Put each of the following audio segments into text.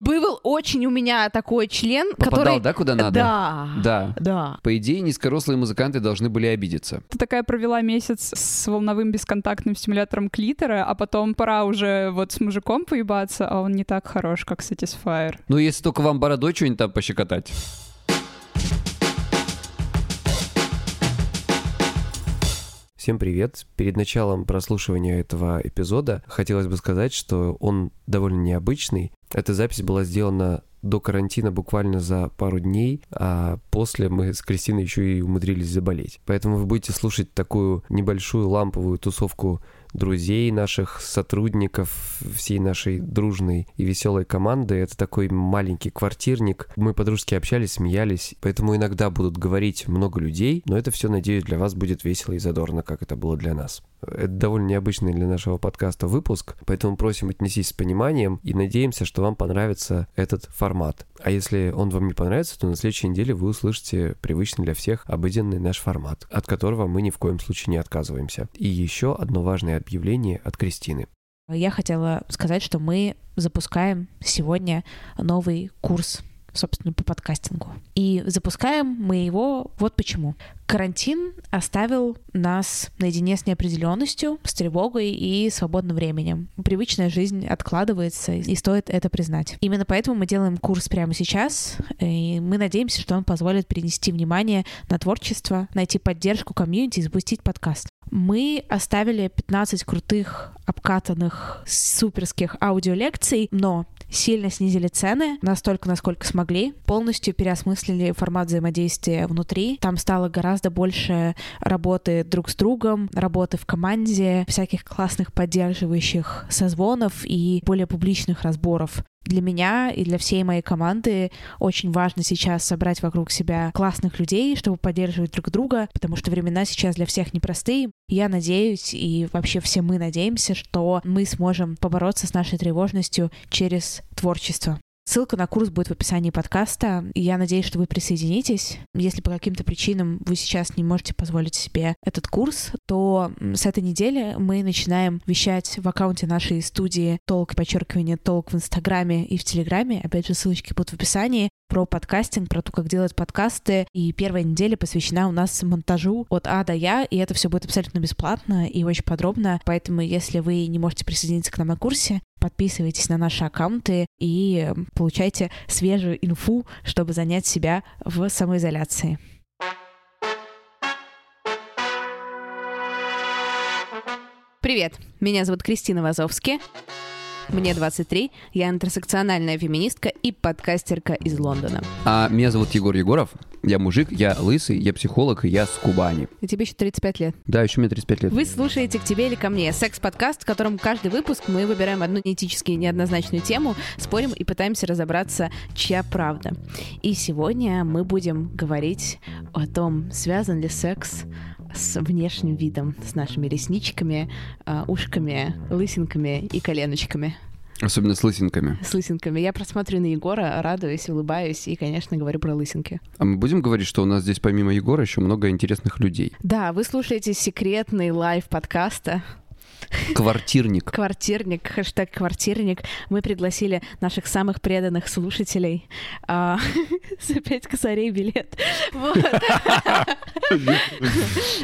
Был очень у меня такой член, Попадал, который... да, куда надо? Да. Да. Да. По идее, низкорослые музыканты должны были обидеться. Ты такая провела месяц с волновым бесконтактным стимулятором клитора, а потом пора уже вот с мужиком поебаться, а он не так хорош, как Satisfyer. Ну, если только вам бородой что-нибудь там пощекотать. Всем привет! Перед началом прослушивания этого эпизода хотелось бы сказать, что он довольно необычный. Эта запись была сделана до карантина буквально за пару дней, а после мы с Кристиной еще и умудрились заболеть. Поэтому вы будете слушать такую небольшую ламповую тусовку друзей наших, сотрудников всей нашей дружной и веселой команды. Это такой маленький квартирник. Мы подружки общались, смеялись, поэтому иногда будут говорить много людей, но это все, надеюсь, для вас будет весело и задорно, как это было для нас. Это довольно необычный для нашего подкаста выпуск, поэтому просим отнесись с пониманием и надеемся, что вам понравится этот формат. А если он вам не понравится, то на следующей неделе вы услышите привычный для всех обыденный наш формат, от которого мы ни в коем случае не отказываемся. И еще одно важное объявление от Кристины. Я хотела сказать, что мы запускаем сегодня новый курс собственно, по подкастингу. И запускаем мы его вот почему. Карантин оставил нас наедине с неопределенностью, с тревогой и свободным временем. Привычная жизнь откладывается, и стоит это признать. Именно поэтому мы делаем курс прямо сейчас, и мы надеемся, что он позволит перенести внимание на творчество, найти поддержку комьюнити и запустить подкаст. Мы оставили 15 крутых, обкатанных, суперских аудиолекций, но сильно снизили цены, настолько, насколько смогли, полностью переосмыслили формат взаимодействия внутри. Там стало гораздо больше работы друг с другом, работы в команде, всяких классных поддерживающих созвонов и более публичных разборов. Для меня и для всей моей команды очень важно сейчас собрать вокруг себя классных людей, чтобы поддерживать друг друга, потому что времена сейчас для всех непростые. Я надеюсь, и вообще все мы надеемся, что мы сможем побороться с нашей тревожностью через творчество. Ссылка на курс будет в описании подкаста, я надеюсь, что вы присоединитесь. Если по каким-то причинам вы сейчас не можете позволить себе этот курс, то с этой недели мы начинаем вещать в аккаунте нашей студии толк, подчеркивание, толк в Инстаграме и в Телеграме. Опять же, ссылочки будут в описании про подкастинг, про то, как делать подкасты. И первая неделя посвящена у нас монтажу от А до Я, и это все будет абсолютно бесплатно и очень подробно. Поэтому, если вы не можете присоединиться к нам на курсе, подписывайтесь на наши аккаунты и получайте свежую инфу, чтобы занять себя в самоизоляции. Привет, меня зовут Кристина Вазовски. Мне 23, я интерсекциональная феминистка и подкастерка из Лондона. А меня зовут Егор Егоров. Я мужик, я лысый, я психолог, я с Кубани. И тебе еще 35 лет. Да, еще мне 35 лет. Вы слушаете «К тебе или ко мне» — секс-подкаст, в котором каждый выпуск мы выбираем одну этически неоднозначную тему, спорим и пытаемся разобраться, чья правда. И сегодня мы будем говорить о том, связан ли секс с внешним видом, с нашими ресничками, а, ушками, лысинками и коленочками. Особенно с лысинками. С лысинками. Я просмотрю на Егора, радуюсь, улыбаюсь и, конечно, говорю про лысинки. А мы будем говорить, что у нас здесь помимо Егора еще много интересных людей. Да, вы слушаете секретный live подкаста Квартирник. Квартирник, хэштег квартирник. Мы пригласили наших самых преданных слушателей а, за пять косарей билет. Вот.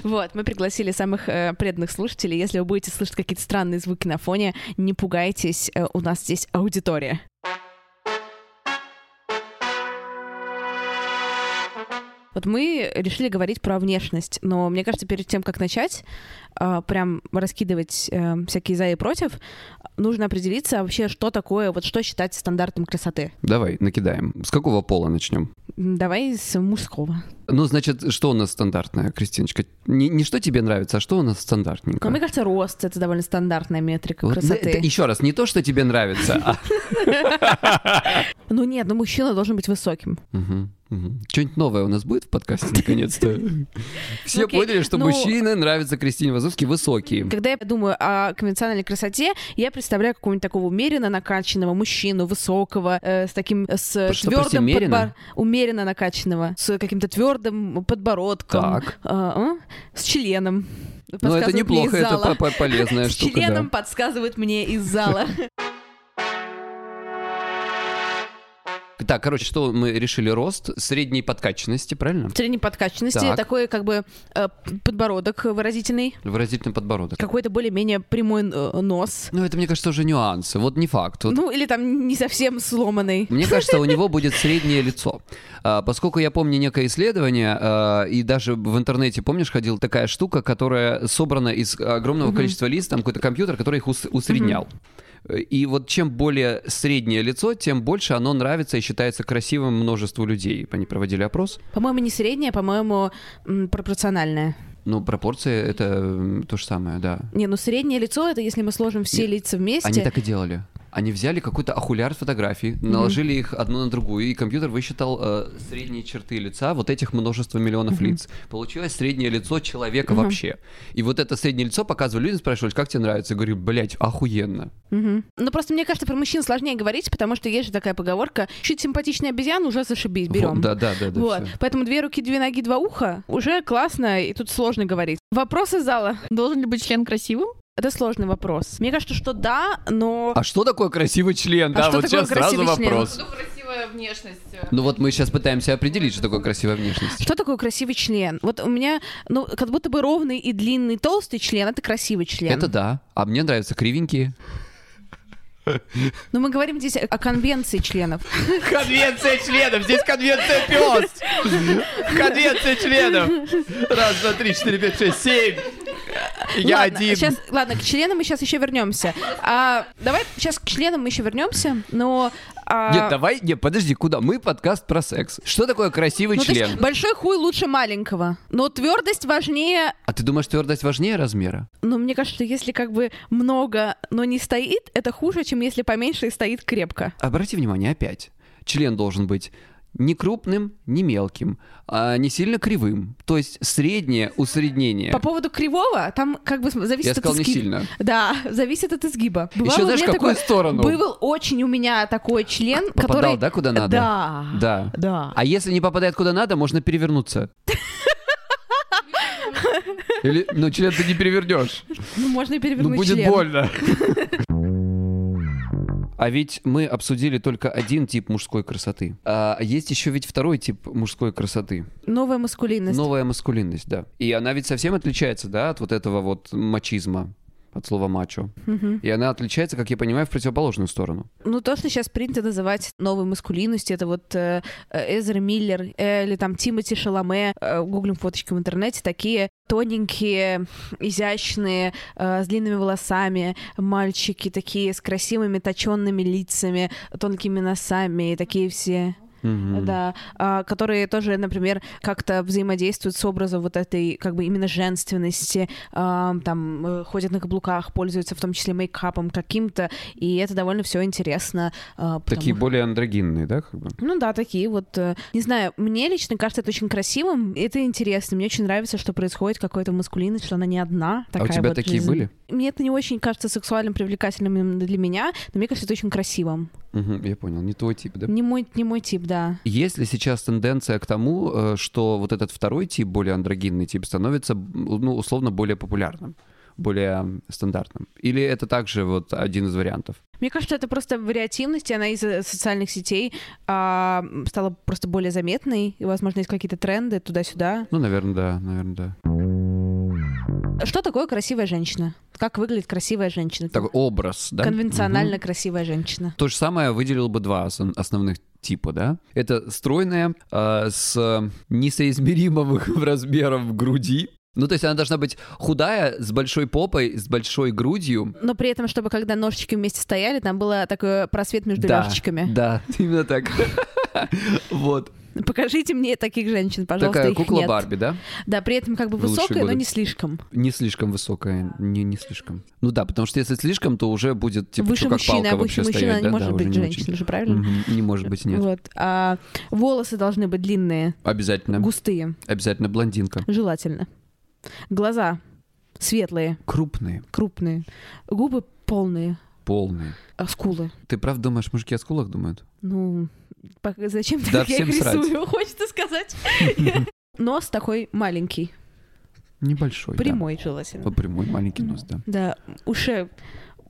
Вот, мы пригласили самых э, преданных слушателей. Если вы будете слышать какие-то странные звуки на фоне, не пугайтесь, э, у нас здесь аудитория. Вот мы решили говорить про внешность, но мне кажется, перед тем, как начать, э, прям раскидывать э, всякие за и против, нужно определиться вообще, что такое, вот что считать стандартом красоты. Давай, накидаем. С какого пола начнем? Давай с мужского. Ну, значит, что у нас стандартное, Кристиночка? Не, не что тебе нравится, а что у нас стандартненько? Но мне кажется, рост — это довольно стандартная метрика Вот, красоты. это еще раз, не то, что тебе нравится, а... Ну нет, ну мужчина должен быть высоким. Что-нибудь новое у нас будет в подкасте, наконец-то? Все Окей, поняли, что ну- мужчины нравятся Кристине Вазовски высокие. Когда я думаю о конвенциональной красоте, я представляю какого-нибудь такого умеренно накачанного мужчину, высокого, э, с таким, с Что, прости, твердым умеренно? умеренно накачанного, с каким-то твердым подбородком, Так. а, а, с членом. Ну, это неплохо, это по- по- полезная С штука, членом да. подсказывает мне из зала. Так, короче, что мы решили? Рост средней подкачанности, правильно? Средней подкачанности, Так. такой как бы э, подбородок выразительный, Выразительный подбородок. какой-то более-менее прямой э, нос. Ну, это, мне кажется, уже нюансы. Вот не факт. Вот Ну, или там не совсем сломанный. Мне кажется, у него будет среднее лицо. А, Поскольку я помню некое исследование, а, и даже в интернете, помнишь, ходила такая штука, которая собрана из огромного количества лиц, там какой-то компьютер, который их ус- усреднял. И вот чем более среднее лицо, тем больше оно нравится и считается красивым множеству людей. Они проводили опрос. По-моему, не средняя, по-моему, м, пропорциональная. Ну, пропорции — это то же самое, да. Не, ну среднее лицо это если мы сложим все Нет, лица вместе. Они так и делали. Они взяли какой-то ахуляр фотографий, наложили их одну на другую, и компьютер высчитал э, средние черты лица вот этих множества миллионов лиц. Получилось среднее лицо человека вообще. И вот это среднее лицо показывали людям, спрашивали, как тебе нравится? Я говорю, блядь, охуенно. Мгм. Ну просто мне кажется, про мужчин сложнее говорить, потому что есть же такая поговорка: чуть симпатичный обезьян уже зашибись, берем. Вот, да, да, да, да. Вот, всё. поэтому две руки, две ноги, два уха уже классно, и тут сложно говорить. Вопрос из зала. Должен ли быть член красивым? Это сложный вопрос. Мне кажется, что да, но А что такое красивый член? А да, что вот такое сейчас сразу член? вопрос. Ну, красивая внешность. Ну вот мы сейчас пытаемся определить, что такое красивая внешность. что такое красивый член? Вот у меня, ну, как будто бы ровный и длинный толстый член это красивый член. Это да. А мне нравятся кривенькие. Но мы говорим здесь о конвенции членов. Конвенция членов! Здесь конвенция пес! Конвенция членов! Раз, два, три, четыре, пять, шесть, семь! Я ладно, один. Сейчас, ладно, к членам мы сейчас еще вернемся. А, давай сейчас к членам мы еще вернемся, но... а, Нет, давай, нет, подожди, куда? Мы подкаст про секс. Что такое красивый ну, то есть член? большой хуй лучше маленького. Но твердость важнее. А ты думаешь, твердость важнее размера? Но мне кажется, если как бы много, но не стоит, это хуже, чем если поменьше и стоит крепко. Обрати внимание, опять. Член должен быть не крупным, не мелким, а не сильно кривым. То есть среднее усреднение. По поводу кривого, там как бы зависит Я от сказал не изгиба. сильно. Да, зависит от изгиба. Бывало Еще знаешь, какую такое- сторону? Был очень у меня такой член, Попадал, который... да, куда надо? Да. Да. Да. А если не попадает куда надо, можно перевернуться. Или, ну, член ты не перевернешь. Ну, можно и Ну, перевернуть будет член. больно. А ведь мы обсудили только один тип мужской красоты. А есть еще ведь второй тип мужской красоты. Новая маскулинность. Новая маскулинность, да. И она ведь совсем отличается, да, от вот этого вот мачизма, от слова мачо. Мгм. И она отличается, как я понимаю, в противоположную сторону. Ну, то, что сейчас принято называть новой маскулинностью, это вот э, э, Эзра Миллер э, или там Тимоти Шаломе, э, гуглим фоточки в интернете, такие тоненькие, изящные, э, с длинными волосами мальчики, такие с красивыми точенными лицами, тонкими носами, и такие все... Мгм. Да, а, которые тоже, например, как-то взаимодействуют с образом вот этой, как бы именно женственности, а, там э, ходят на каблуках, пользуются в том числе мейкапом каким-то, и это довольно все интересно. а, потому- Такие более андрогинные, да, как бы? Ну да, такие вот. э, Не знаю, мне лично кажется это очень красивым, это интересно. Мне очень нравится, что происходит какой-то маскулинность, что она не одна. А Такая у тебя вот такие жизнь. были? Мне это не очень кажется сексуальным, привлекательным для меня, но мне кажется это очень красивым. Мгм, я понял, не твой тип, да? Не мой, не мой тип, да. Есть ли сейчас тенденция к тому, э, что вот этот второй тип, более андрогинный тип, становится, ну, условно, более популярным, более стандартным? Или это также вот один из вариантов? Мне кажется, это просто вариативность, и она из-за социальных сетей а, стала просто более заметной, и, возможно, есть какие-то тренды туда-сюда. Ну, наверное, да, наверное, да. Что такое красивая женщина? Как выглядит красивая женщина? Такой образ, да? Конвенционально Мгм. красивая женщина. То же самое выделил бы два ос- основных типа, да? Это стройная, э, с несоизмеримым в размером груди. Ну, то есть она должна быть худая, с большой попой, с большой грудью. Но при этом, чтобы когда ножички вместе стояли, там был такой просвет между да, ножичками. Да, именно так. Вот. Покажите мне таких женщин, пожалуйста, Такая кукла нет. Барби, да? Да, при этом как бы высокая, но не слишком. Не слишком высокая, не, не слишком. Ну да, потому что если слишком, то уже будет типа выше чё, как мужчины, палка а выше вообще мужчина стоять, не да? может да, быть не очень. женщина же, правильно? Мгм, Не может быть, нет. Вот. А волосы должны быть длинные, Обязательно. густые, Обязательно блондинка. желательно. Глаза светлые, Крупные, крупные, губы полные, полные. а скулы. Ты правда думаешь, мужики о скулах думают? Ну, зачем Да как я их срать. рисую, хочется сказать. Нос такой маленький, Небольшой, да. прямой желательно. Ну, Прямой маленький нос, да. Да, уши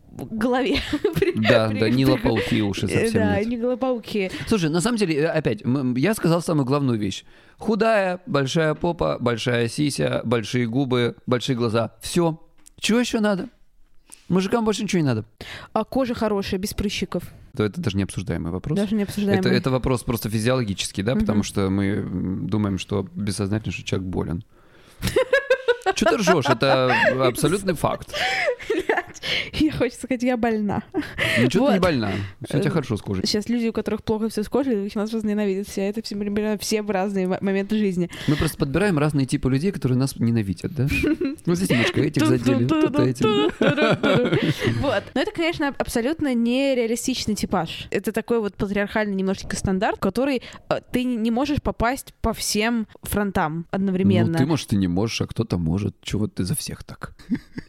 в голове. Да, да, не лопоухие уши Э, совсем Да, не голопауки. Слушай, на самом деле, э, опять, я сказал самую главную вещь. Худая, большая попа, большая сися, большие губы, большие глаза. Все. Чего еще надо? Мужикам больше ничего не надо. А кожа хорошая, без прыщиков. То это даже не обсуждаемый вопрос. Даже не обсуждаем. Это, это вопрос просто физиологический, да, Мгм. потому что мы думаем, что бессознательно, что человек болен. Что ты ржешь? Это абсолютный факт. Я хочется сказать, я больна. Ничего ты не Вот. больна. Все у тебя Э, хорошо с кожей. Сейчас люди, у которых плохо все с кожей, нас возненавидят. Все это все, примерно все в разные мо- моменты жизни. Мы просто подбираем разные типы людей, которые нас ненавидят, да? Вот здесь немножко этих задели, тут этих. Вот. Но это, конечно, абсолютно нереалистичный типаж. Это такой вот патриархальный немножечко стандарт, который э, ты не можешь попасть по всем фронтам Ну, одновременно. ты, может, и не можешь, а кто-то может. Чего ты за всех так?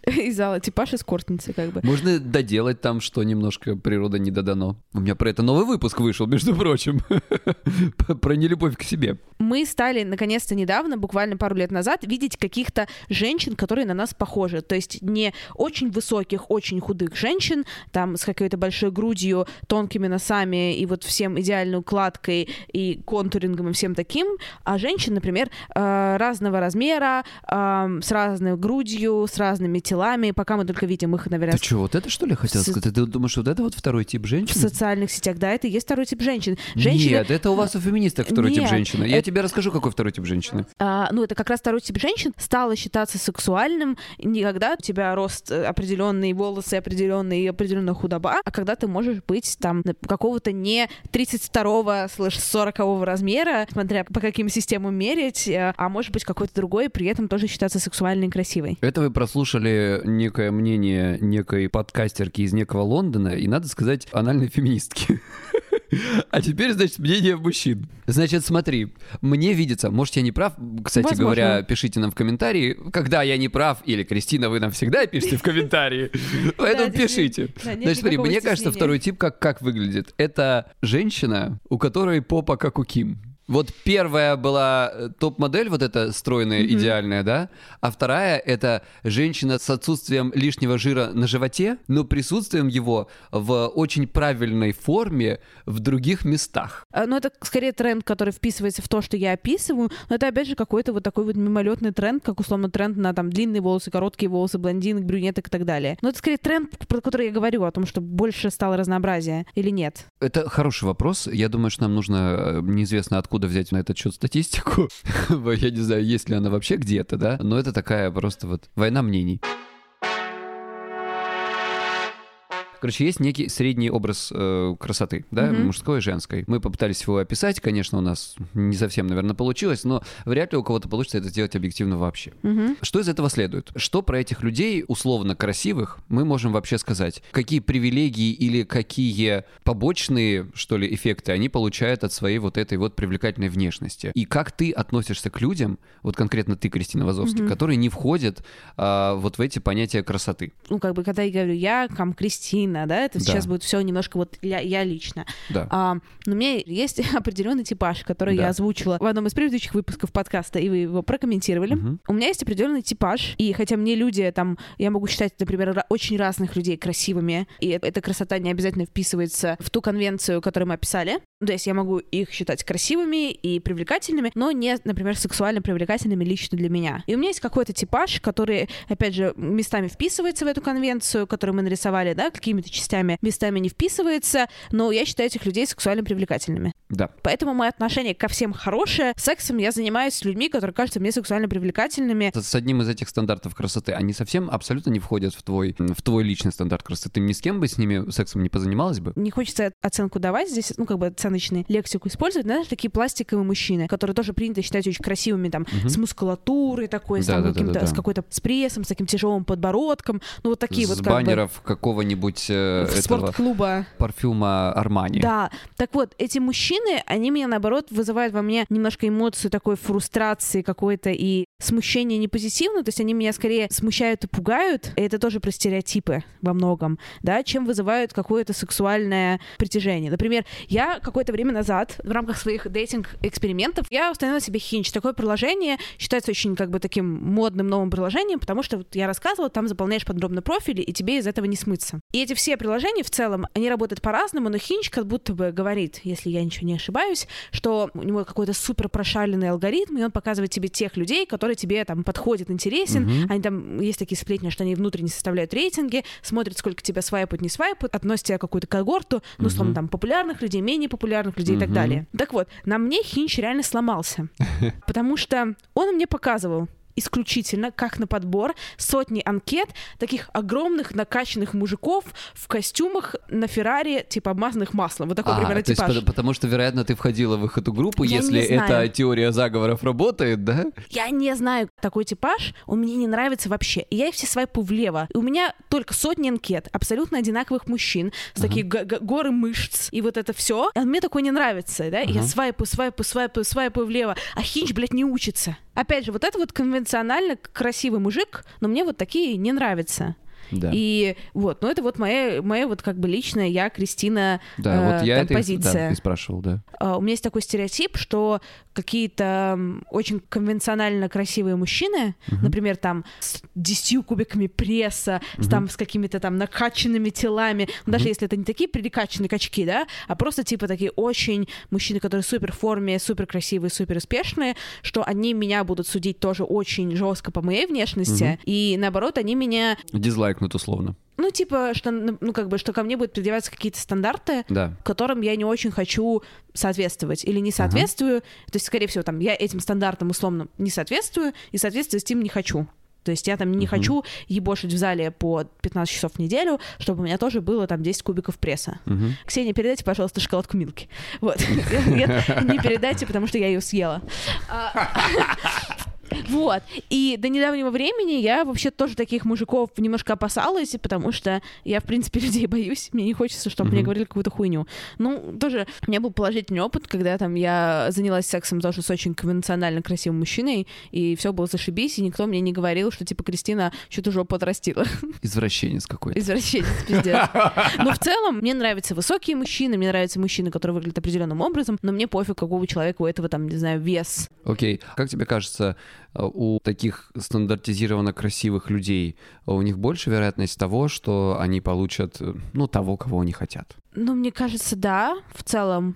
Из зала типаж эскортницы, как бы. Можно доделать там, что немножко природа не додано. У меня про это новый выпуск вышел, между прочим. Про нелюбовь к себе. мы стали наконец-то недавно, буквально пару лет назад, видеть каких-то женщин, которые на нас похожи. То есть не очень высоких, очень худых женщин, там с какой-то большой грудью, тонкими носами и вот всем идеальной укладкой и контурингом и всем таким, а женщин, например, э, разного размера, э, с разной грудью, с разными телами, пока мы только видим их, наверное, Ты что, вот это что ли хотел Со- сказать? Ты думаешь, вот это вот второй тип в женщин? социальных сетях. Да, это и есть второй тип женщин. Женщины, Нет, это у вас у феминисток второй тип Нет, женщины. Я это- тебе расскажу, какой второй тип женщины. А, ну, это как раз второй тип женщин стало считаться сексуальным не когда у тебя рост э, определенный, волосы определенные определенная худоба, а когда ты можешь быть там на- какого-то не 32-го слэш 40 размера, смотря по каким системам мерить, э, а может быть какой-то другой, при этом тоже считаться сексуальной и красивой. Это вы прослушали некое мнение некой подкастерки из некого Лондона, и, надо сказать, анальной феминистки. А теперь, значит, мнение мужчин. Значит, смотри, мне видится, может, я не прав, кстати Возможно. говоря, пишите нам в комментарии, когда я не прав, или, Кристина, вы нам всегда пишите в комментарии, поэтому пишите. Значит, смотри, мне кажется, второй тип как выглядит. Это женщина, у которой попа как у Ким. Вот первая была э, топ-модель, вот эта стройная, Мгм. идеальная, да? А вторая — это женщина с отсутствием лишнего жира на животе, но присутствием его в очень правильной форме в других местах. А, Ну, это скорее тренд, который вписывается в то, что я описываю, но это, опять же, какой-то вот такой вот мимолетный тренд, как, условно, тренд на там длинные волосы, короткие волосы, блондинок, брюнеток и так далее. Но это скорее тренд, про который я говорю, о том, что больше стало разнообразия или нет. Это хороший вопрос. Я думаю, что нам нужно э, неизвестно откуда взять на этот счет статистику. Я не знаю, есть ли она вообще где-то, да? Но это такая просто вот война мнений. Короче, есть некий средний образ э, красоты, да, Мгм. мужской и женской. Мы попытались его описать, конечно, у нас не совсем, наверное, получилось, но вряд ли у кого-то получится это сделать объективно вообще. Мгм. Что из этого следует? Что про этих людей, условно красивых, мы можем вообще сказать? Какие привилегии или какие побочные, что ли, эффекты они получают от своей вот этой вот привлекательной внешности? И как ты относишься к людям, вот конкретно ты, Кристина Вазовский, Мгм. которые не входят а, вот в эти понятия красоты? Ну, как бы, когда я говорю я, там, Кристина, да, это Да. сейчас будет все немножко вот я, я лично. Да. А, но у меня есть определенный типаж, который Да. я озвучила в одном из предыдущих выпусков подкаста, и вы его прокомментировали. Мгм. У меня есть определенный типаж, и хотя мне люди там, я могу считать, например, очень разных людей красивыми, и эта красота не обязательно вписывается в ту конвенцию, которую мы описали. То есть я могу их считать красивыми и привлекательными, но не, например, сексуально привлекательными лично для меня. И у меня есть какой-то типаж, который, опять же, местами вписывается в эту конвенцию, которую мы нарисовали, да, какими-то частями, местами не вписывается, но я считаю этих людей сексуально привлекательными. Да. Поэтому мое отношение ко всем хорошее. Сексом я занимаюсь с людьми, которые кажутся мне сексуально привлекательными. С одним из этих стандартов красоты, они совсем абсолютно не входят в твой, в твой личный стандарт красоты. Ты ни с кем бы с ними сексом не позанималась бы? Не хочется оценку давать здесь, ну, как бы оценку оценочную лексику использовать, знаешь, такие пластиковые мужчины, которые тоже принято считать очень красивыми, там, Мгм. с мускулатурой такой, с, там, Да-да-да-да-да. каким-то- с какой-то с прессом, с таким тяжелым подбородком, ну вот такие С вот как бы баннеров какого-нибудь э, этого спортклуба. парфюма Армани. Да, так вот, эти мужчины, они меня, наоборот, вызывают во мне немножко эмоцию такой фрустрации какой-то и смущения не позитивно, то есть они меня скорее смущают и пугают, и это тоже про стереотипы во многом, да, чем вызывают какое-то сексуальное притяжение. Например, я какое-то время назад в рамках своих дейтинг-экспериментов я установила себе Hinge. Такое приложение считается очень как бы таким модным новым приложением, потому что вот я рассказывала, там заполняешь подробно профили, и тебе из этого не смыться. И эти все приложения в целом, они работают по-разному, но Hinge как будто бы говорит, если я ничего не ошибаюсь, что у него какой-то супер прошаленный алгоритм, и он показывает тебе тех людей, которые тебе там подходят, интересен. Мгм. Они там, есть такие сплетни, что они внутренне составляют рейтинги, смотрят, сколько тебя свайпают, не свайпают, относят тебя к какую-то когорту, ну, условно, Мгм. там, популярных людей, менее популярных людей и так далее. Так вот, на мне Хинч реально сломался, потому что он мне показывал исключительно, как на подбор, сотни анкет таких огромных накачанных мужиков в костюмах на Феррари, типа обмазанных маслом. Вот такой А, примерно то есть типаж. по- потому что, вероятно, ты входила в их эту группу, Я если эта теория заговоров работает, да? Я не знаю такой типаж, он мне не нравится вообще. И я их все свайпаю влево. И у меня только сотни анкет абсолютно одинаковых мужчин с такие г- горы мышц и вот это все. А мне такое не нравится, да? И я Ага. свайпаю, свайпаю, свайпаю, свайпаю влево. А Хинч, блядь, не учится. Опять же, вот это вот конвенционально красивый мужик, но мне вот такие не нравятся. Да. И вот, ну это вот моя, моя вот как бы личная я, Кристина, Да, э, вот я там это позиция. да, спрашивал, да. А, у меня есть такой стереотип, что какие-то очень конвенционально красивые мужчины, Мгм. например, там с 10 кубиками пресса, с, Мгм. там с какими-то там накачанными телами, ну, даже если это не такие перекачанные качки, да, а просто типа такие очень мужчины, которые супер в форме, супер красивые, супер успешные, что они меня будут судить тоже очень жестко по моей внешности, Мгм. и наоборот, они меня, Дизлайкнут условно. ну, типа, что, ну, как бы, что ко мне будут предъявляться какие-то стандарты, Да. которым я не очень хочу соответствовать или не соответствую. То есть, скорее всего, там я этим стандартам условно не соответствую и соответствовать с ним не хочу. То есть я там не Мгм. хочу ебошить в зале по 15 часов в неделю, чтобы у меня тоже было там 10 кубиков пресса. Мгм. Ксения, передайте, пожалуйста, шоколадку Милки. Вот. Нет, не передайте, потому что я ее съела. Вот. И до недавнего времени я вообще тоже таких мужиков немножко опасалась, потому что я, в принципе, людей боюсь. Мне не хочется, чтобы мне говорили какую-то хуйню. Ну, тоже у меня был положительный опыт, когда там я занялась сексом тоже с очень конвенционально красивым мужчиной, и все было зашибись, и никто мне не говорил, что типа Кристина что-то жопу отрастила. Извращенец какой-то. Извращенец, пиздец. Но в целом мне нравятся высокие мужчины, мне нравятся мужчины, которые выглядят определенным образом, но мне пофиг, какого человека у этого там, не знаю, вес. Окей. Как тебе кажется, у таких стандартизированно красивых людей э, у них больше вероятность того, что они получат, э, ну, того, кого они хотят? Ну, мне кажется, да, в целом.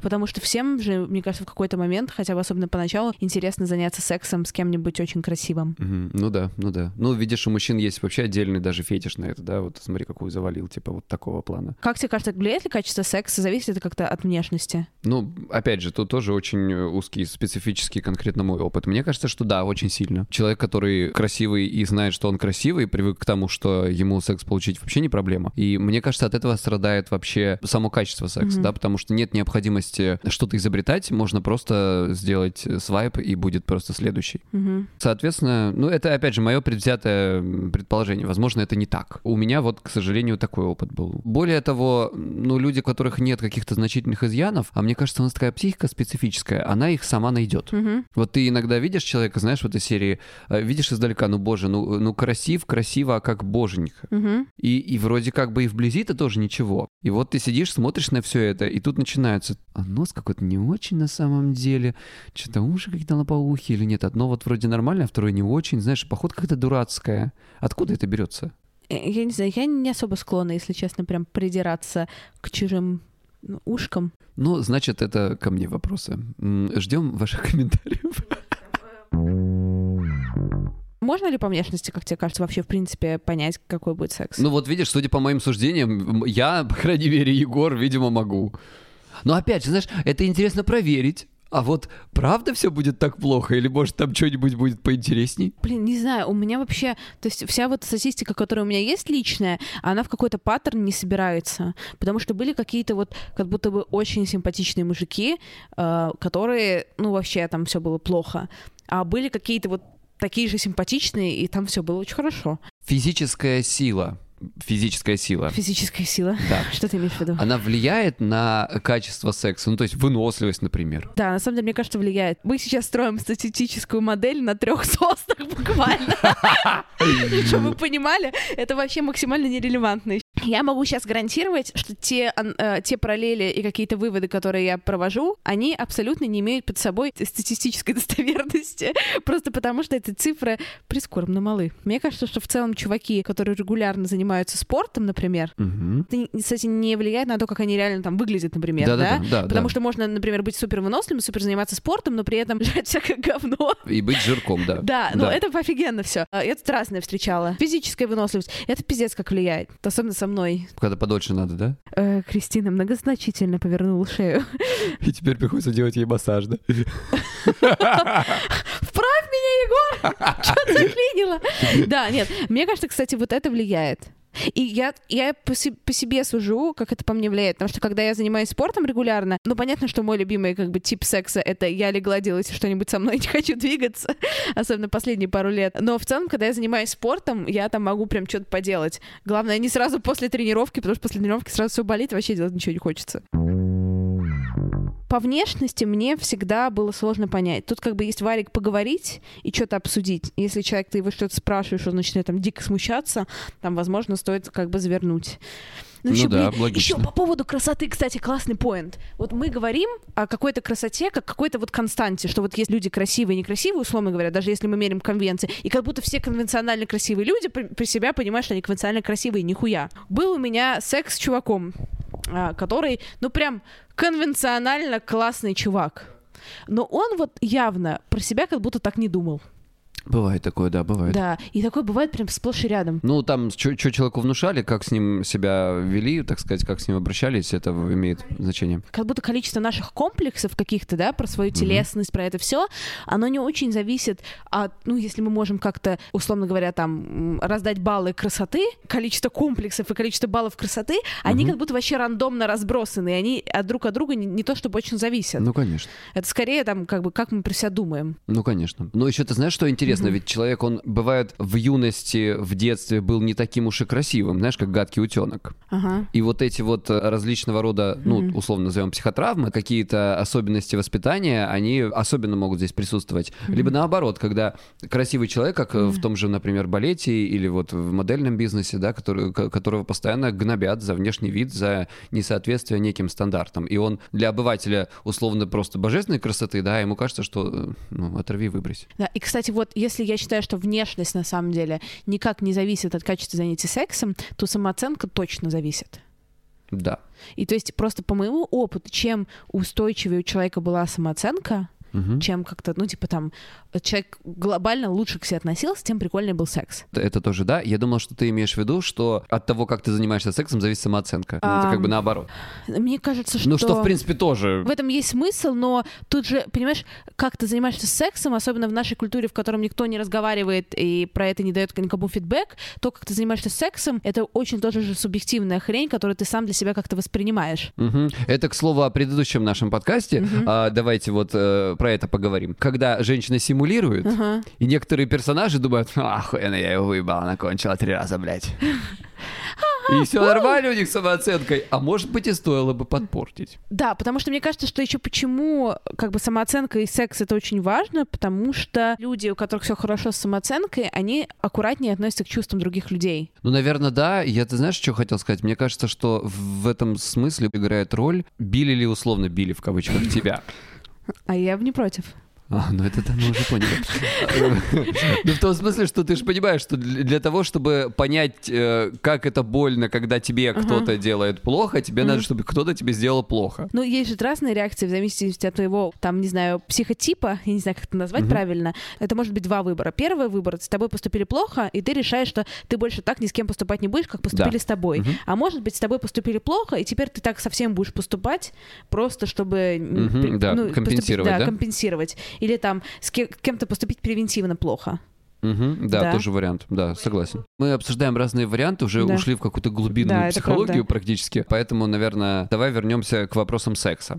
Потому что всем же, мне кажется, в какой-то момент, хотя бы особенно поначалу, интересно заняться сексом с кем-нибудь очень красивым. Мгм. Ну да, ну да. Ну, видишь, у мужчин есть вообще отдельный даже фетиш на это, да? Вот смотри, какую завалил, типа вот такого плана. Как тебе кажется, влияет ли качество секса? Зависит это как-то от внешности? Ну, опять же, тут тоже очень э, узкий, специфический конкретно мой опыт. Мне кажется, что да, очень сильно. Человек, который красивый и знает, что он красивый, привык к тому, что ему секс получить вообще не проблема. И мне кажется, от этого страдает вообще само качество секса, Мгм. да, потому что нет необходимости что-то изобретать, можно просто сделать э, свайп и будет просто следующий. Мгм. Соответственно, ну это опять же мое предвзятое предположение. Возможно, это не так. У меня вот, к сожалению, такой опыт был. Более того, ну люди, у которых нет каких-то значительных изъянов, а мне кажется, у нас такая психика специфическая, она их сама найдет. Мгм. Вот ты иногда видишь человека, знаешь, в этой серии, э, видишь издалека, ну боже, ну, ну красив, красиво, а как боженька. Мгм. И, и вроде как бы и вблизи-то тоже ничего. И вот ты сидишь, смотришь на все это, и тут начинается, а нос какой-то не очень на самом деле, что-то уши какие-то лопоухие или нет. Одно вот вроде нормально, а второе не очень. Знаешь, поход какая-то дурацкая. Откуда это берется? Э, Я не знаю, я не особо склонна, если честно, прям придираться к чужим ну, ушкам. Ну, значит, это ко мне вопросы. Ждем ваших комментариев. Можно ли по внешности, как тебе кажется, вообще, в принципе, понять, какой будет секс? Ну вот видишь, судя по моим суждениям, я, по крайней мере, Егор, видимо, могу. Но опять же, знаешь, это интересно проверить. А вот правда все будет так плохо? Или, может, там что-нибудь будет поинтересней? Блин, не знаю, у меня вообще, то есть вся вот статистика, которая у меня есть личная, она в какой-то паттерн не собирается, потому что были какие-то вот как будто бы очень симпатичные мужики, э, которые, ну вообще там все было плохо, а были какие-то вот такие же симпатичные, и там все было очень хорошо. Физическая сила. Физическая сила. Физическая сила. Да. Что ты имеешь в виду? Она влияет на качество секса, ну то есть выносливость, например. Да, на самом деле, мне кажется, влияет. Мы сейчас строим статистическую модель на трех соснах буквально. Чтобы вы понимали, это вообще максимально нерелевантно. Я могу сейчас гарантировать, что те, э, те параллели и какие-то выводы, которые я провожу, они абсолютно не имеют под собой статистической достоверности, просто потому что эти цифры прискорбно малы. Мне кажется, что в целом чуваки, которые регулярно занимаются спортом, например, Мгм. это, кстати, не влияет на то, как они реально там выглядят, например, да? Да-да-да, да, Потому да. что можно, например, быть супер выносливым, супер заниматься спортом, но при этом жрать всякое говно. И быть жирком, да. Да, ну это офигенно все. Я тут разное встречала. Физическая выносливость. Это пиздец как влияет. Особенно со мной. Когда подольше надо, да? Э, Кристина многозначительно повернула шею. И теперь приходится делать ей массаж, да? Вправь меня, Егор! Что заклинило? Да, нет. Мне кажется, кстати, вот это влияет. И я, я по, се- по себе сужу, как это по мне влияет. Потому что когда я занимаюсь спортом регулярно, ну, понятно, что мой любимый как бы тип секса — это я легла, делайте что-нибудь со мной, не хочу двигаться. Особенно последние пару лет. Но в целом, когда я занимаюсь спортом, я там могу прям что-то поделать. Главное, не сразу после тренировки, потому что после тренировки сразу все болит, вообще делать ничего не хочется. По внешности мне всегда было сложно понять. Тут как бы есть варик поговорить и что-то обсудить. Если человек, ты его что-то спрашиваешь, он начинает там дико смущаться, там, возможно, стоит как бы завернуть. Ну ещё, да, блин, логично. Еще по поводу красоты, кстати, классный поинт. Вот мы говорим о какой-то красоте, как какой-то вот константе, что вот есть люди красивые и некрасивые, условно говоря, даже если мы мерим конвенции, и как будто все конвенционально красивые люди при, при себя понимают, что они конвенционально красивые, нихуя. Был у меня секс с чуваком, который, ну прям конвенционально классный чувак. Но он вот явно про себя как будто так не думал. Бывает такое, да, бывает. Да, и такое бывает прям сплошь и рядом. Ну, там, что человеку внушали, как с ним себя вели, так сказать, как с ним обращались, это имеет значение. как будто количество наших комплексов каких-то, да, про свою телесность, про это все, оно не очень зависит от, ну, если мы можем как-то, условно говоря, там, раздать баллы красоты, количество комплексов и количество баллов красоты, они как будто вообще рандомно разбросаны, они от друг от друга не, не то чтобы очень зависят. Ну, конечно. Это скорее там, как бы, как мы про себя думаем. Ну, конечно. Но еще ты знаешь, что интересно? Ведь человек, он бывает в юности, в детстве был не таким уж и красивым, знаешь, как гадкий утенок. Ага. И вот эти вот э, различного рода, ну, условно назовем психотравмы, какие-то особенности воспитания, они особенно могут здесь присутствовать. Либо наоборот, когда красивый человек, как э, в том же, например, балете или вот в модельном бизнесе, да, который, ко- которого постоянно гнобят за внешний вид, за несоответствие неким стандартам. И он для обывателя условно просто божественной красоты, да, ему кажется, что, э, ну, оторви, выбрось. Да, и, кстати, вот если я считаю, что внешность на самом деле никак не зависит от качества занятий сексом, то самооценка точно зависит. Да. И то есть просто по моему опыту, чем устойчивее у человека была самооценка, Мгм. чем как-то, ну, типа там, человек глобально лучше к себе относился, тем прикольнее был секс. Это- Это тоже да. Я думал, что ты имеешь в виду, что от того, как ты занимаешься сексом, зависит самооценка. Ну, это как бы наоборот. Мне кажется, что... Ну, что в принципе тоже. В этом есть смысл, но тут же, понимаешь, как ты занимаешься сексом, особенно в нашей культуре, в котором никто не разговаривает и про это не дает никому фидбэк, то, как ты занимаешься сексом, это очень тоже же субъективная хрень, которую ты сам для себя как-то воспринимаешь. Мгм. Это, к слову, о предыдущем нашем подкасте. А, давайте вот э, про это поговорим. Когда женщина симулирует, Ага. и некоторые персонажи думают, охуенно, я его выебал, она кончила три раза, блядь. И все нормально у них с самооценкой. А может быть и стоило бы подпортить. Да, потому что мне кажется, что еще почему как бы самооценка и секс это очень важно, потому что люди, у которых все хорошо с самооценкой, они аккуратнее относятся к чувствам других людей. Ну, наверное, да. Я, ты знаешь, что хотел сказать? Мне кажется, что в этом смысле играет роль, били ли условно били в кавычках тебя. А я бы не против. А, ну это мы уже поняли. Ну в том смысле, что ты же понимаешь, что для того, чтобы понять, э, как это больно, когда тебе кто-то делает плохо, тебе надо, чтобы кто-то тебе сделал плохо. Ну, есть же разные реакции в зависимости от твоего, там, не знаю, психотипа, я не знаю, как это назвать правильно. Это может быть два выбора. Первый выбор, с тобой поступили плохо, и ты решаешь, что ты больше так ни с кем поступать не будешь, как поступили с тобой. А может быть, с тобой поступили плохо, и теперь ты так совсем будешь поступать, просто чтобы... да, компенсировать, да? компенсировать. Или там с ке- кем-то поступить превентивно плохо. Мгм, да, Да. тоже вариант, да, согласен. Мы обсуждаем разные варианты, уже Да. ушли в какую-то глубинную Да, психологию практически, поэтому, наверное, давай вернемся к вопросам секса.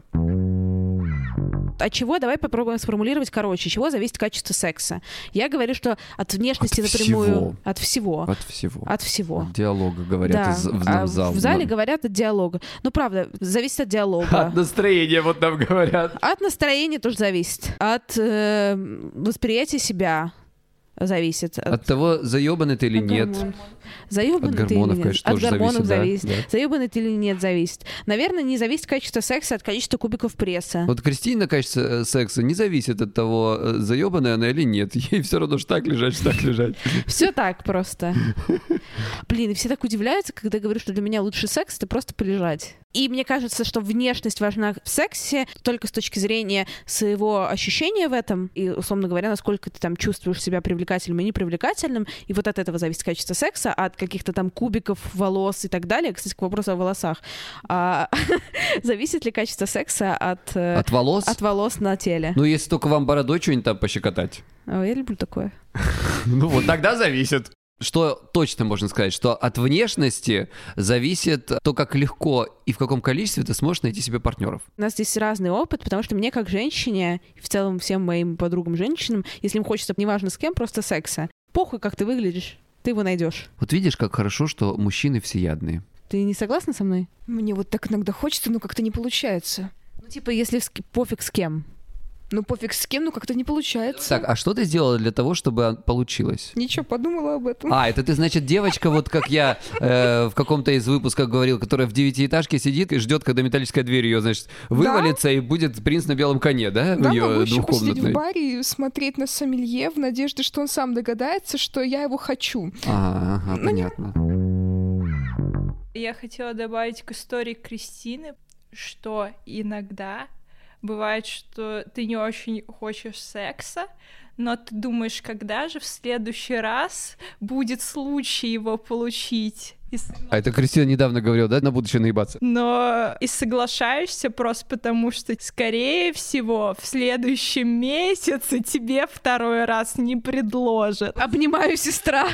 От чего, давай попробуем сформулировать короче, чего зависит качество секса. Я говорю, что от внешности От напрямую... всего. От всего. От всего. От всего. От диалога, говорят, Да. из- в, А в зал. в зале Ну, говорят от диалога. Ну, правда, зависит от диалога. От настроения, вот нам говорят. От настроения тоже зависит. От э, восприятия себя зависит. От того, заебанный ты или от нет. гормонов. Заёбанный От ты или гормонов, нет? конечно, От тоже гормонов зависит, зависит. да, да. Заёбанный ты или нет зависит. Наверное, не зависит качество секса от количества кубиков пресса. Вот Кристина, качество э, секса не зависит от того, э, заебанная она или нет. Ей все равно что так лежать, что так лежать. Все так просто. Блин, и все так удивляются, когда говорю, что для меня лучший секс это просто полежать. И мне кажется, что внешность важна в сексе только с точки зрения своего ощущения в этом, и, условно говоря, насколько ты там чувствуешь себя привлекательным и непривлекательным, и вот от этого зависит качество секса, а от каких-то там кубиков волос и так далее. Кстати, к вопросу о волосах. А, зависит ли качество секса от, э, От волос? от волос на теле? Ну, если только вам бородой что-нибудь там пощекотать. О, я люблю такое. Ну вот тогда зависит. Что точно можно сказать, что от внешности зависит то, как легко и в каком количестве ты сможешь найти себе партнеров. У нас здесь разный опыт, потому что мне как женщине, и в целом всем моим подругам женщинам, если им хочется, неважно с кем, просто секса, похуй, как ты выглядишь, ты его найдешь. Вот видишь, как хорошо, что мужчины всеядные. Ты не согласна со мной? Мне вот так иногда хочется, но как-то не получается. Ну, типа, если с- пофиг с кем. Ну, пофиг с кем, но как-то не получается. Так, а что ты сделала для того, чтобы получилось? Ничего, подумала об этом. А, это ты, значит, девочка, вот как я э, в каком-то из выпусков говорил, которая в девятиэтажке сидит и ждет, когда металлическая дверь ее, значит, вывалится и будет принц на белом коне, да? Да, в ее могу еще посидеть в баре и смотреть на сомелье в надежде, что он сам догадается, что я его хочу. А, ага, Ну, не- понятно. Я хотела добавить к истории Кристины, что иногда бывает, что ты не очень хочешь секса, но ты думаешь, когда же в следующий раз будет случай его получить. И А это Кристина недавно говорила, да, на будущее наебаться? Но и соглашаешься просто потому, что, скорее всего, в следующем месяце тебе второй раз не предложат. Обнимаю сестра.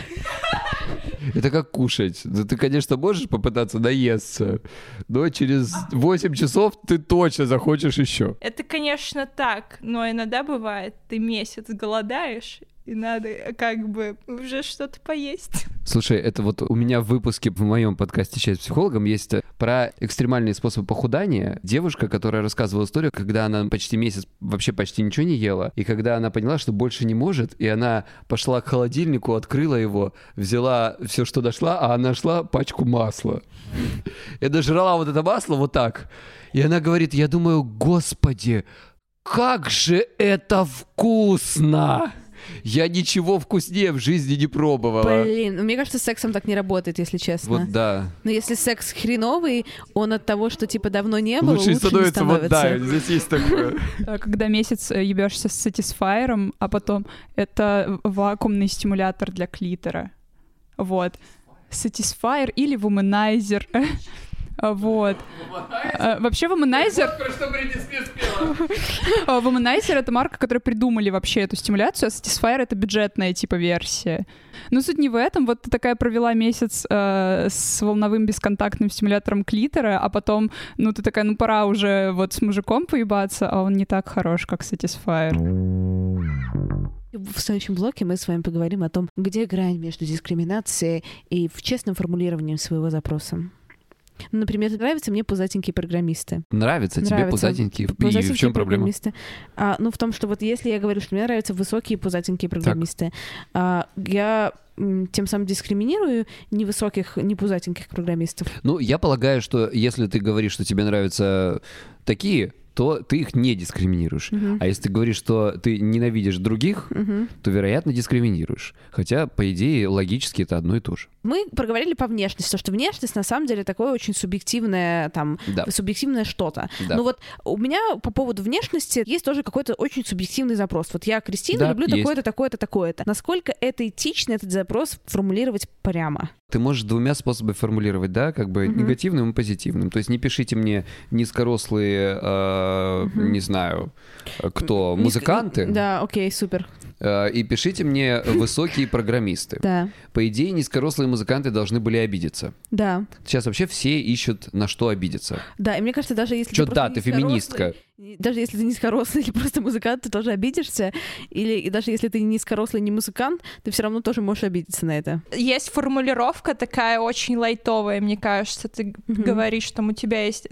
Это как кушать. Да ты, конечно, можешь попытаться наесться, но через 8 часов ты точно захочешь еще. Это, конечно, так, но иногда бывает, ты месяц голодаешь, и надо как бы уже что-то поесть. Слушай, это вот у меня в выпуске в моем подкасте «Чай с психологом» есть э, про экстремальные способы похудания. Девушка, которая рассказывала историю, когда она почти месяц вообще почти ничего не ела, и когда она поняла, что больше не может, и она пошла к холодильнику, открыла его, взяла все, что дошла, а она нашла пачку масла. И дожрала вот это масло вот так. И она говорит, я думаю, господи, как же это вкусно! Я ничего вкуснее в жизни не пробовала. Блин, ну, мне кажется, сексом так не работает, если честно. Вот да. Но если секс хреновый, он от того, что типа давно не было, Лучше лучше, становится, не становится. вот да, здесь есть такое. А Когда месяц э, ебешься с сатисфайером, а потом это вакуумный стимулятор для клитора. Вот. Satisfier или вуманайзер. А, Вот. А, Вообще вуманайзер... А, Womanizer — это марка, которая придумали вообще эту стимуляцию, а Satisfyer — это бюджетная типа версия. Но суть не в этом. Вот ты такая провела месяц э, с волновым бесконтактным стимулятором клитора, а потом, ну, ты такая, ну, пора уже вот с мужиком поебаться, а он не так хорош, как Satisfyer. В следующем блоке мы с вами поговорим о том, где грань между дискриминацией и в честным формулированием своего запроса. Ну, например, нравятся мне пузатенькие программисты. Нравится тебе Нравится. пузатенький? И Пузатенькие в чем проблема? А, ну, в том, что вот если я говорю, что мне нравятся высокие пузатенькие программисты, а, я тем самым дискриминирую невысоких, не пузатеньких программистов. Ну, я полагаю, что если ты говоришь, что тебе нравятся такие то ты их не дискриминируешь. Мгм. А если ты говоришь, что ты ненавидишь других, Мгм. то, вероятно, дискриминируешь. Хотя, по идее, логически это одно и то же. Мы проговорили по внешности, то, что внешность на самом деле такое очень субъективное, там, Да. субъективное что-то. Да. Ну вот у меня по поводу внешности есть тоже какой-то очень субъективный запрос. Вот я Кристина, Да, люблю такое-то, такое-то, такое-то. Насколько это этично, этот запрос формулировать прямо? Ты можешь двумя способами формулировать, да, как бы Мгм. негативным и позитивным. То есть не пишите мне низкорослые, э, Мгм. не знаю, кто, Низко- музыканты, Да, окей, супер. Э, и пишите мне высокие программисты. Да, По идее, низкорослые музыканты должны были обидеться. да, Сейчас вообще все ищут, на что обидеться. да. И мне кажется, даже если Чё, ты да, ты феминистка. Даже если ты низкорослый или просто музыкант, ты тоже обидишься. Или и даже если ты не низкорослый, не музыкант, ты все равно тоже можешь обидеться на это. Есть формулировка такая очень лайтовая, мне кажется. Ты Мгм. говоришь, что у тебя есть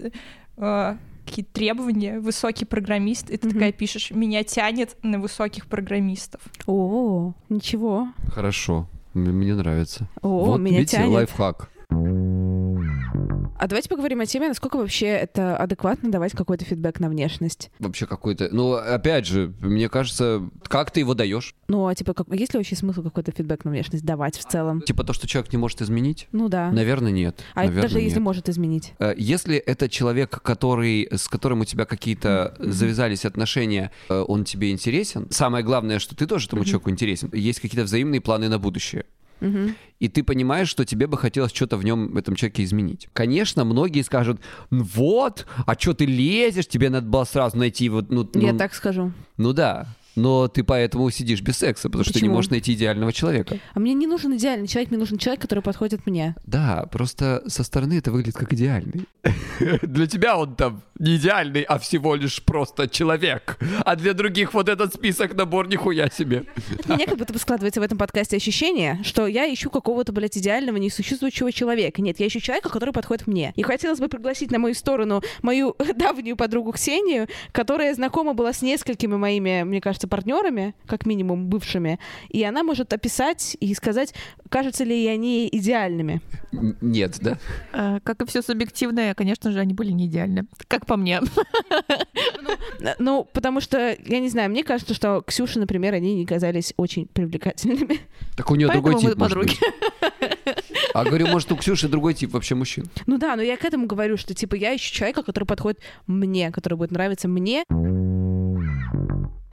э, какие-то требования, высокий программист, и ты Мгм. такая пишешь, меня тянет на высоких программистов. О, ничего. Хорошо, мне нравится. О, вот, меня видите, тянет. лайфхак. А давайте поговорим о теме, насколько вообще это адекватно давать какой-то фидбэк на внешность. Вообще какой-то... Ну, опять же, мне кажется, как ты его даешь? Ну, а типа, как, есть ли вообще смысл какой-то фидбэк на внешность давать в целом? Типа то, что человек не может изменить? Ну да. Наверное, нет. а Наверное, даже если нет. может изменить. Э, Если это человек, который, с которым у тебя какие-то завязались отношения, э, он тебе интересен, самое главное, что ты тоже этому Мгм. человеку интересен, есть какие-то взаимные планы на будущее. Мгм. И ты понимаешь, что тебе бы хотелось что-то в нем, в этом человеке изменить. Конечно, многие скажут, «Ну вот, а что ты лезешь, тебе надо было сразу найти вот, ну, Я ну, так скажу. ну да. Но ты поэтому сидишь без секса, потому что ты не Почему? можешь найти идеального человека. А мне не нужен идеальный человек, мне нужен человек, который подходит мне. Да, просто со стороны это выглядит как идеальный. Для тебя он там не идеальный, а всего лишь просто человек. А для других вот этот список набор нихуя себе. У меня как будто бы складывается в этом подкасте ощущение, что я ищу какого-то, блядь, идеального, несуществующего человека. Нет, я ищу человека, который подходит мне. И хотелось бы пригласить на мою сторону мою давнюю подругу Ксению, которая знакома была с несколькими моими, мне кажется, партнерами, как минимум бывшими. И она может описать и сказать, кажутся ли они идеальными. Нет, да? Э, Как и все субъективное, конечно же, они были не идеальны. Как по мне. Э, Ну, потому что, я не знаю, мне кажется, что Ксюша, например, они не казались очень привлекательными. Так у нее другой тип, подруги. А говорю, может, у Ксюши другой тип вообще мужчин. Ну да, но я к этому говорю, что типа я ищу человека, который подходит мне, который будет нравиться мне.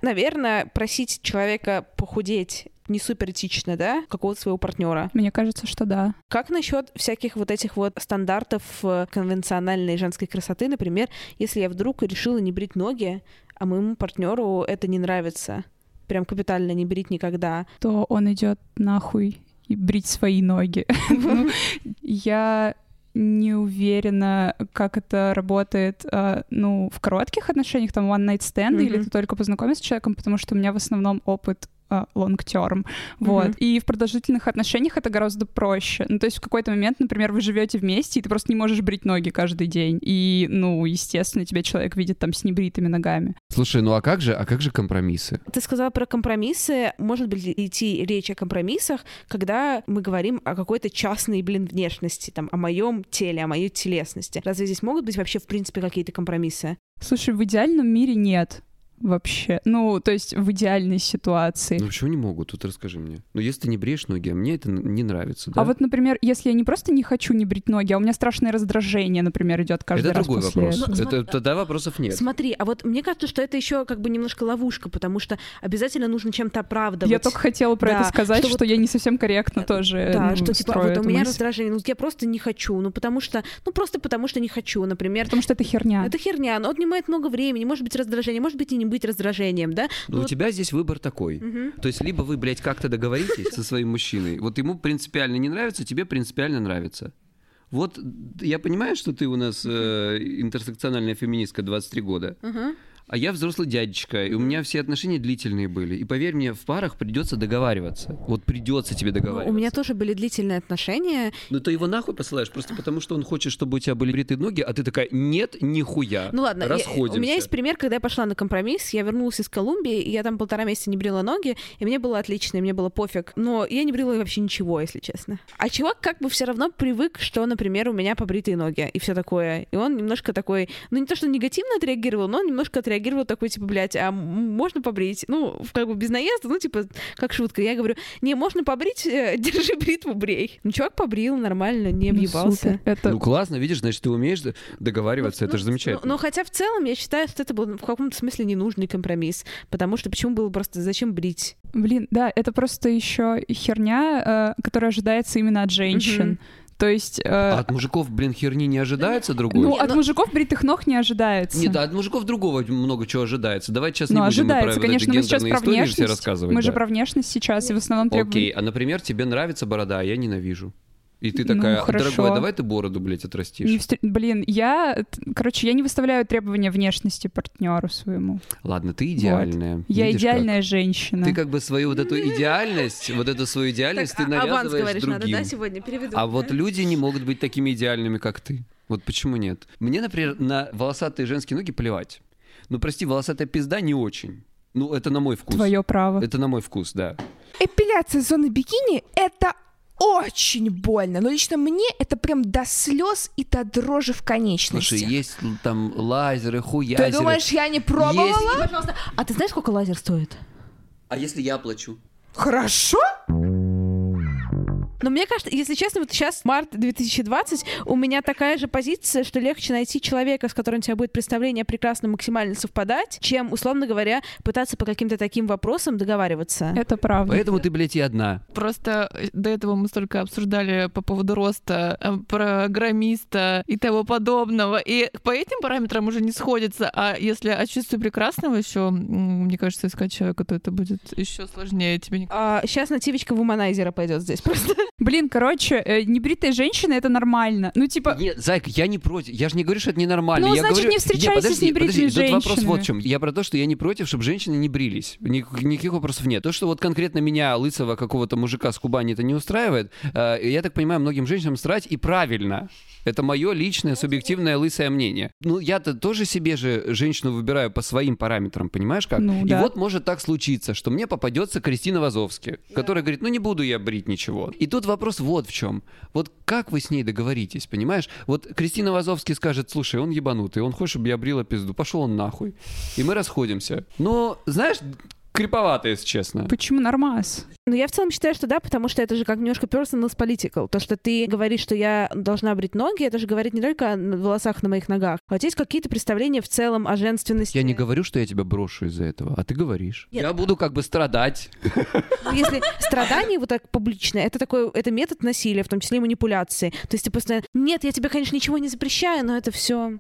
Наверное, просить человека похудеть не супер этично, да, какого-то своего партнера. Мне кажется, что да. Как насчет всяких вот этих вот стандартов э, конвенциональной женской красоты, например, если я вдруг решила не брить ноги, а моему партнеру это не нравится, прям капитально не брить никогда. То он идет нахуй и брить свои ноги. Ну, Я не уверена, как это работает, э, ну, в коротких отношениях, там, one night stand, или Мгм. ты только познакомился с человеком, потому что у меня в основном опыт long term, вот. Мгм. И в продолжительных отношениях это гораздо проще. Ну, то есть в какой-то момент, например, вы живете вместе, и ты просто не можешь брить ноги каждый день. И, ну, естественно, тебя человек видит там с небритыми ногами. Слушай, ну а как же, а как же компромиссы? Ты сказала про компромиссы. Может быть идти речь о компромиссах, когда мы говорим о какой-то частной, блин, внешности, там, о моем теле, о моей телесности. Разве здесь могут быть вообще, в принципе, какие-то компромиссы? Слушай, в идеальном мире нет вообще. Ну, то есть в идеальной ситуации. Ну почему не могут? Тут расскажи мне. Ну если ты не бреешь ноги, а мне это не нравится, да? А вот, например, если я не просто не хочу не брить ноги, а у меня страшное раздражение, например, идет каждый это раз другой после вопрос. этого. Ну, это, смотри- тогда вопросов нет. Смотри, а вот мне кажется, что это еще как бы немножко ловушка, потому что обязательно нужно чем-то оправдывать. Я только хотела про Да, это сказать, что что, вот- я не совсем корректно тоже Да, ну, что типа строю вот у меня мысль. раздражение, ну я просто не хочу, ну потому что, ну просто потому что не хочу, например. Потому что это херня. Это херня, но отнимает много времени, может быть раздражение, может быть и не быть раздражением, да? Но Ну у тебя здесь выбор такой. Мгм. То есть либо вы, блядь, как-то договоритесь со своим мужчиной, вот ему принципиально не нравится, тебе принципиально нравится. Вот я понимаю, что ты у нас э, интерсекциональная феминистка 23 года, Ага. А я взрослый дядечка, и у меня все отношения длительные были. И поверь мне, в парах придется договариваться. Вот придется тебе договариваться. У меня тоже были длительные отношения. Ну ты его нахуй посылаешь просто потому, что он хочет, чтобы у тебя были бритые ноги, а ты такая, нет, нихуя. Ну ладно, я- расходимся. у меня есть пример, когда я пошла на компромисс, я вернулась из Колумбии, и я там полтора месяца не брила ноги, и мне было отлично, и мне было пофиг. Но я не брила вообще ничего, если честно. А чувак как бы все равно привык, что, например, у меня побритые ноги и все такое. И он немножко такой, ну не то, что негативно отреагировал, но он немножко отреагировал такой, типа, блядь, а можно побрить? Ну, как бы без наезда, ну, типа, как шутка. Я говорю, не, можно побрить, э, держи бритву, брей. Ну, чувак побрил нормально, не Ну, объебался. супер. Это Ну классно, видишь, значит, ты умеешь договариваться, это же замечательно. Ну, ну, хотя в целом я считаю, что это был в каком-то смысле ненужный компромисс. Потому что почему было просто зачем брить? Блин, да, это просто еще херня, э, которая ожидается именно от женщин. Мгм. То есть, э, А от мужиков, блин, херни не ожидается другой? ну, от ну- мужиков бритых ног не ожидается. Нет, а от мужиков другого много чего ожидается. Давайте сейчас не Ну, будем мы ожидается, про вот эти конечно, мы сейчас про все внешность. рассказывать. Мы же да. про внешность сейчас, и в основном требуем... Окей, а, например, тебе нравится борода, а я ненавижу. И ты Ну, такая, хорошо. дорогой, давай ты бороду, блядь, отрастишь. Не встр- Блин, я, короче, я не выставляю требования внешности партнеру своему. Ладно, ты идеальная. Я Видишь идеальная как? женщина. Ты как бы свою вот эту идеальность, вот эту свою идеальность ты Так, а- навязываешь говоришь, надо, другим. да, сегодня? Переведу. А вот люди не могут быть такими идеальными, как ты. Вот почему нет? Мне, например, на волосатые женские ноги плевать. Ну, прости, волосатая пизда не очень. Ну, это на мой вкус. Твое право. Это на мой вкус, да. Эпиляция зоны бикини — это очень больно. Но лично мне это прям до слез и до дрожи в конечностях. Слушай, есть там лазеры, Ты хуязеры. думаешь, я не пробовала? Пожалуйста. А ты знаешь, сколько лазер стоит? А если я плачу? Хорошо. Но мне кажется, если честно, вот сейчас март 2020, у меня такая же позиция, что легче найти человека, с которым у тебя будет представление прекрасно максимально совпадать, чем, условно говоря, пытаться по каким-то таким вопросам договариваться. Это правда. Поэтому ты, блядь, и одна. Просто э, до этого мы столько обсуждали по поводу роста э, программиста и того подобного. И по этим параметрам уже не сходится. А если от чувства прекрасного еще, мне кажется, искать человека, то это будет еще сложнее. Тебе не А, сейчас нативочка вуманайзера пойдет здесь просто. Блин, короче, э, небритые женщины — это нормально. Ну, типа, Нет, Зайка, я не против. Я же не говорю, что это ненормально. Ну, я значит, говорю... не встречайся с подожди, небритыми подожди, тут вопрос вот в чем. Я про то, что я не против, чтобы женщины не брились. Ник- никаких вопросов нет. То, что вот конкретно меня, лысого какого-то мужика с Кубани, это не устраивает, э, я так понимаю, многим женщинам срать и правильно. Это мое личное, субъективное, лысое мнение. Ну, я-то тоже себе же женщину выбираю по своим параметрам, понимаешь как? Ну, и да. вот может так случиться, что мне попадется Кристина Вазовски, которая говорит, ну не буду я брить ничего. И тут вопрос вот в чем. Вот как вы с ней договоритесь, понимаешь? Вот Кристина Вазовски скажет, слушай, он ебанутый, он хочет, чтобы я брила пизду, пошел он нахуй. И мы расходимся. Но, знаешь, криповато, если честно. почему нормас? Ну, я в целом считаю, что да, потому что это же как немножко personal с political. То, что ты говоришь, что я должна брить ноги, это же говорит не только о волосах на моих ногах. А вот есть какие-то представления в целом о женственности. Я не говорю, что я тебя брошу из-за этого, а ты говоришь. Нет. Я буду как бы страдать. Ну, Если страдание вот так публичное, это такой, это метод насилия, в том числе и манипуляции. То есть ты просто, нет, я тебе, конечно, ничего не запрещаю, но это все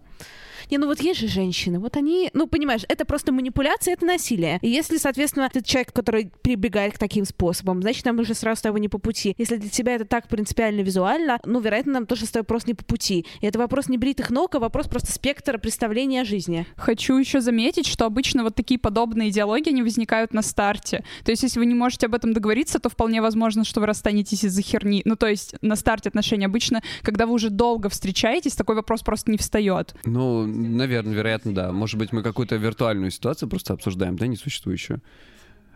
не, ну вот есть же женщины, вот они, ну понимаешь, это просто манипуляция, это насилие. И если, соответственно, ты человек, который прибегает к таким способам, значит, нам уже сразу с тобой не по пути. Если для тебя это так принципиально визуально, ну, вероятно, нам тоже с тобой просто не по пути. И это вопрос не бритых ног, а вопрос просто спектра представления о жизни. Хочу еще заметить, что обычно вот такие подобные идеологии, они возникают на старте. То есть, если вы не можете об этом договориться, то вполне возможно, что вы расстанетесь из-за херни. Ну, то есть, на старте отношений обычно, когда вы уже долго встречаетесь, такой вопрос просто не встает. Ну, наверное, вероятно, да. Может быть, мы какую-то виртуальную ситуацию просто обсуждаем, да, несуществующую.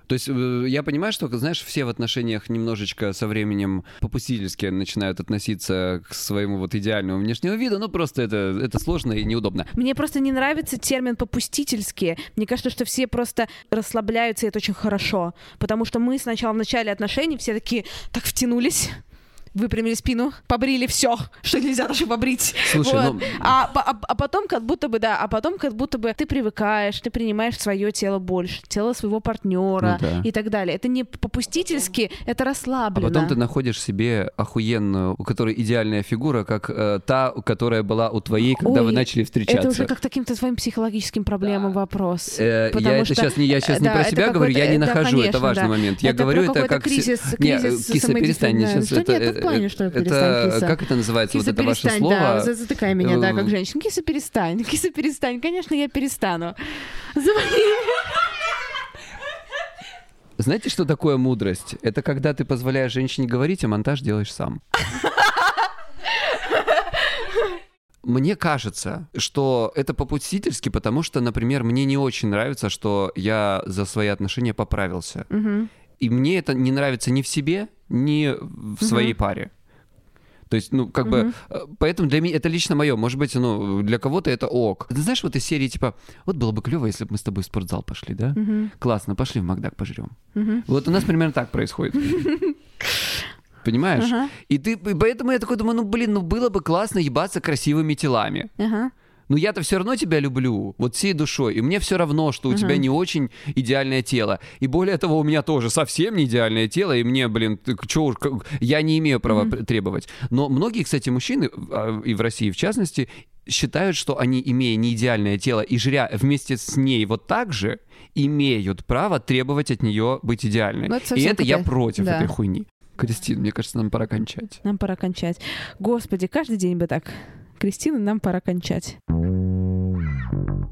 То есть э, я понимаю, что, знаешь, все в отношениях немножечко со временем попустительски начинают относиться к своему вот идеальному внешнему виду, но просто это, это сложно и неудобно. Мне просто не нравится термин попустительские. Мне кажется, что все просто расслабляются, и это очень хорошо. Потому что мы сначала в начале отношений все такие так втянулись, выпрямили спину, побрили все, что нельзя даже побрить. Слушай, Вот. ну, а, а- а потом как будто бы, да, а потом как будто бы ты привыкаешь, ты принимаешь свое тело больше, тело своего партнера Ну да. и так далее. Это не попустительски, это А расслабленно. потом ты находишь себе охуенную, у которой идеальная фигура, как э, та, которая была у твоей, когда Ой, вы начали встречаться. Это уже как таким-то твоим психологическим проблемам вопрос. Э, я это что- сейчас не я сейчас не да, про это себя говорю, я не какой-то- да, нахожу, это конечно, важный да. момент. Я Это про говорю это как се- кризис, Не, кризис киса, перестань, сейчас это, нет, это это плане, что это, перестань, киса. Как это называется, Киса, вот это ваше перестань, слово? да, за- затыкай меня, да, как женщина. Киса, перестань, киса, перестань. Конечно, я перестану. Знаете, что такое мудрость? Это когда ты позволяешь женщине говорить, а монтаж делаешь сам. Мне кажется, что это попустительски, потому что, например, мне не очень нравится, что я за свои отношения поправился. Мгм. И мне это не нравится ни в себе, ни в своей паре. То есть, ну, как бы, э, поэтому для меня это лично мое. Может быть, ну, для кого-то это ок. Ты знаешь, вот из серии типа, вот было бы клево, если бы мы с тобой в спортзал пошли, да? Мгм. Классно, пошли в Макдак пожрем. Мгм. Вот у нас примерно так происходит. Понимаешь? И ты, и поэтому я такой думаю, ну блин, ну было бы классно ебаться красивыми телами. Ну я-то все равно тебя люблю, вот всей душой, и мне все равно, что у тебя не очень идеальное тело. И более того, у меня тоже совсем не идеальное тело, и мне, блин, ты чё уж, я не имею права пр- требовать. Но многие, кстати, мужчины, а, и в России в частности, считают, что они, имея не идеальное тело и жря вместе с ней вот так же, имеют право требовать от нее быть идеальной. Ну, это и это я против да. этой хуйни. Кристин, мне кажется, нам пора кончать. Нам пора кончать. Господи, каждый день бы так. Кристина, нам пора кончать.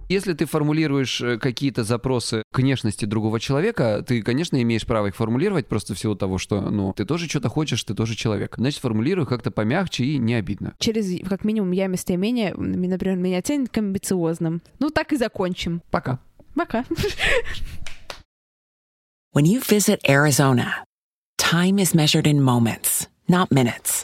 Если ты формулируешь э, какие-то запросы к внешности другого человека, ты, конечно, имеешь право их формулировать просто в силу того, что, ну, ты тоже что-то хочешь, ты тоже человек. Значит, формулируй как-то помягче и не обидно. Через, как минимум, я местоимение, например, меня тянет к амбициозным. Ну, так и закончим. Пока. Пока. When you visit Arizona, time is measured in moments, not minutes.